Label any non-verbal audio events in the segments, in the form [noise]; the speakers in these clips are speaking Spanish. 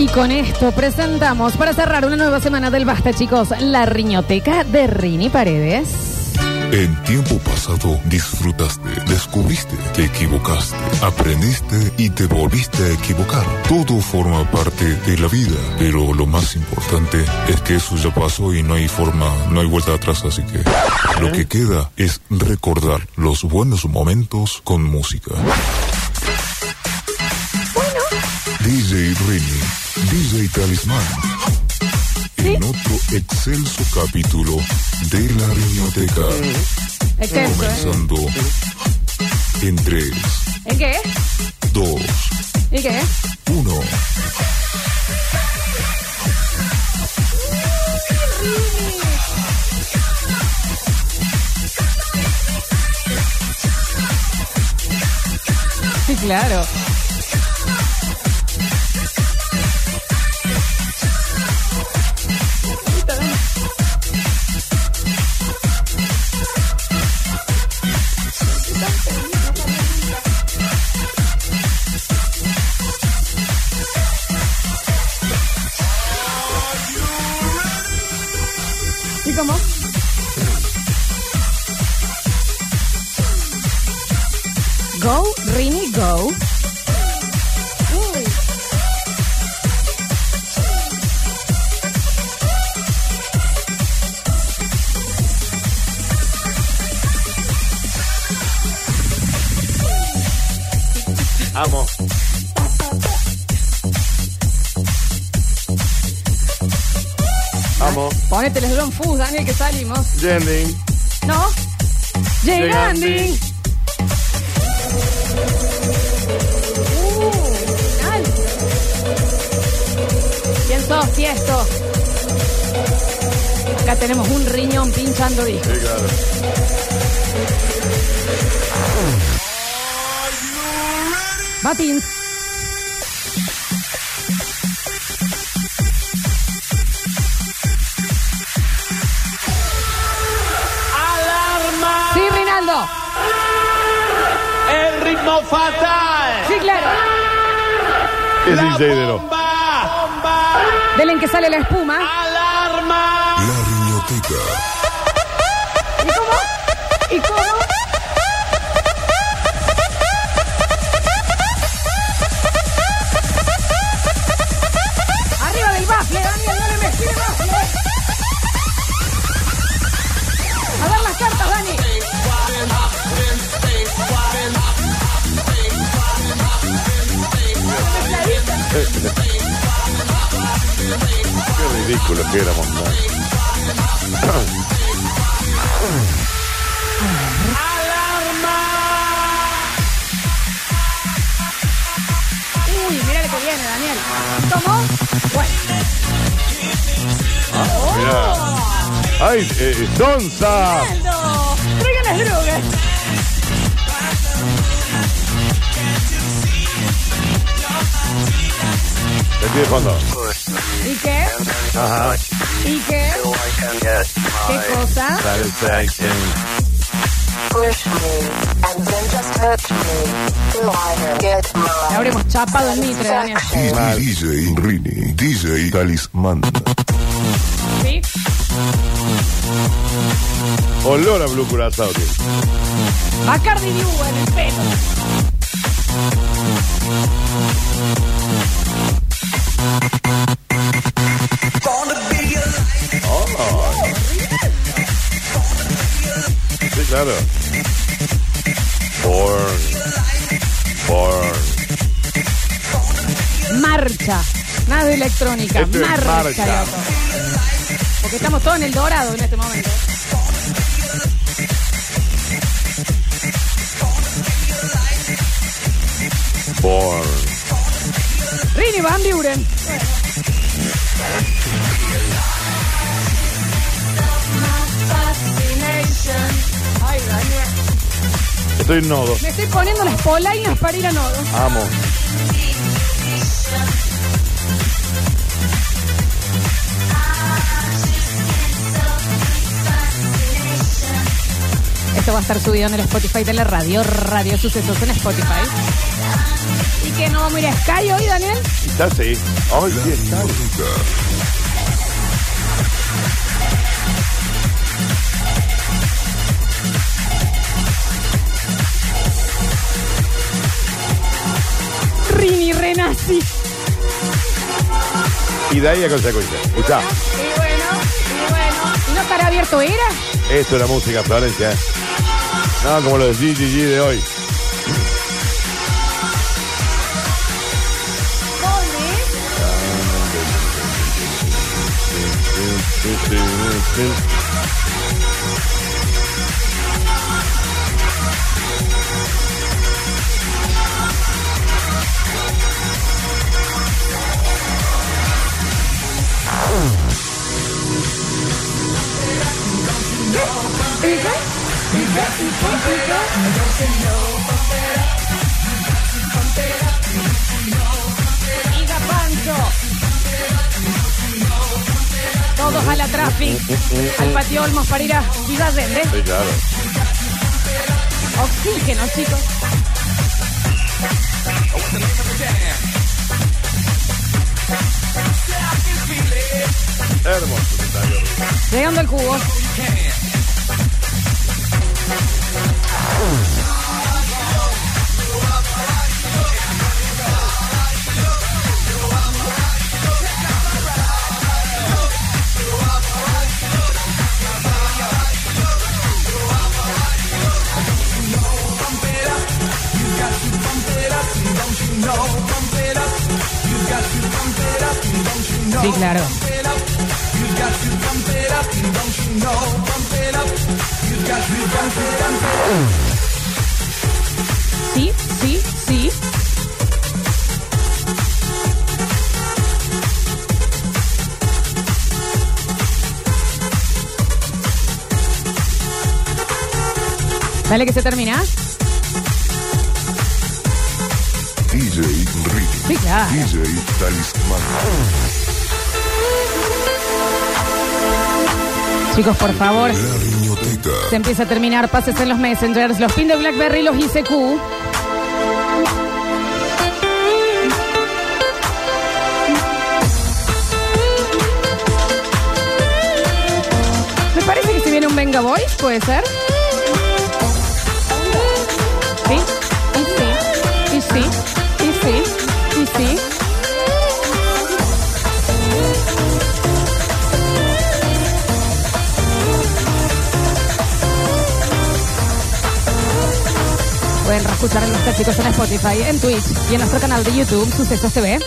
Y con esto presentamos para cerrar una nueva semana del Basta, chicos, la riñoteca de Rini Paredes. En tiempo pasado disfrutaste, descubriste, te equivocaste, aprendiste y te volviste a equivocar. Todo forma parte de la vida, pero lo más importante es que eso ya pasó y no hay forma, no hay vuelta atrás, así que lo que queda es recordar los buenos momentos con música. DJ Rini, DJ Talismán. En otro excelso capítulo de la riñoteca. Excelso, ¿eh? Comenzando en 3, ¿En qué? 2, ¿Y qué? 1. Sí, claro. Go, Rini, go. Amo. Amo. Ponete el John Fus, Daniel, que salimos. Jending. ¿No? Llegando. ¿Quién sos, Tiesto? Acá tenemos un riñón pinchando disco. Sí, claro. Batins. ¡Alarma! Sí, Rinaldo. ¡El ritmo fatal! Sí, claro. Es La DJ de lo. bomba. Del en que sale la espuma. ¡Alarma! La riñoteca. ¿Y cómo? ¿Y cómo? Arriba del bafle, Daniel, no le mezcles bafle. A dar las cartas, Dani. [laughs] Qué ridículo que éramos. ¿no? Uy, mira lo que viene, Daniel. ¿Cómo? Bueno. Mira. ¡Ay, eh, Sonsa! ¡Ronaldo! ¡Traigan las drogas! ¿Qué tiene fondo? ¿Y qué? Ajá. ¿Y qué? ¿Qué cosa? Satisfaction. Push me and then just touch me till I get Le my habremos chapado el mitre, Daniel. DJ Rini, DJ Talismán. ¿Sí? Olor a Blue Curazao. tío. Bacardi Diu en el pelo. Claro. Born. Born. Marcha. Nada de electrónica. Esto es marcha, marcha. loco. Porque estamos todos en el dorado en este momento. Born. Rini Van Buren. Estoy en nodo. Me estoy poniendo las polainas para ir a nodo. Amo. Esto va a estar subido en el Spotify de la radio, Radio Sucesos en Spotify. ¿Y que no vamos a ir a Sky hoy, Daniel? Quizás sí. La sí, está. Renazzi. Y de ahí a consecuencia. Escuchá, Y bueno, y bueno. ¿Y no estará abierto era? esto es la música, Florencia. No, como lo de GGG de hoy. Diga Pancho. Todos a la traffic. Al patio Olmos para ir a Villa Allende. Sí, claro. Oxígeno, chicos. Hermoso. Llegando al cubo. Sí, claro. Sí, sí, sí. Dale que se termina. DJ Ricky. Sí, claro. DJ Talismán. Chicos, por favor, se empieza a terminar. Pases en los messengers, los pin de Blackberry, los ICQ. Me parece que si viene un Venga Boys, puede ser. Pueden escuchar a chicos en Spotify, en Twitch y en nuestro canal de YouTube, Sucesos TV.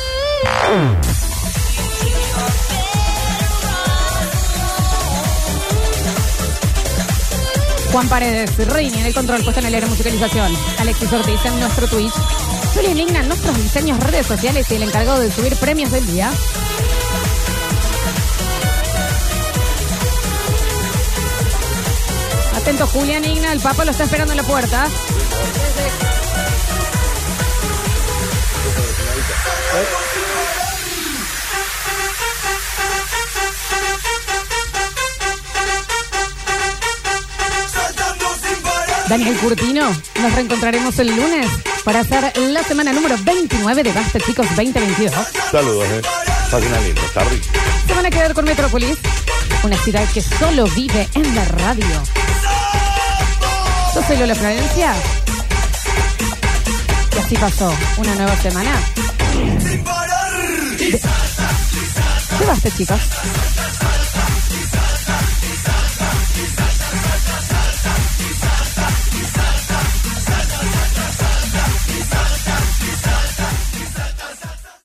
Juan Paredes, Rini en el control, puesta en el aire musicalización. Alexis Ortiz en nuestro Twitch. Julián Igna en nuestros diseños, redes sociales y el encargado de subir premios del día. Atento, Julián Igna, el Papa lo está esperando en la puerta. Daniel Curtino, nos reencontraremos el lunes para hacer la semana número 29 de Basta Chicos 2022. Saludos, eh. Página linda, está rico. Se van a quedar con Metrópolis, una ciudad que solo vive en la radio. Yo soy Lola Florencia. Y así pasó una nueva semana. De Basta Chicos.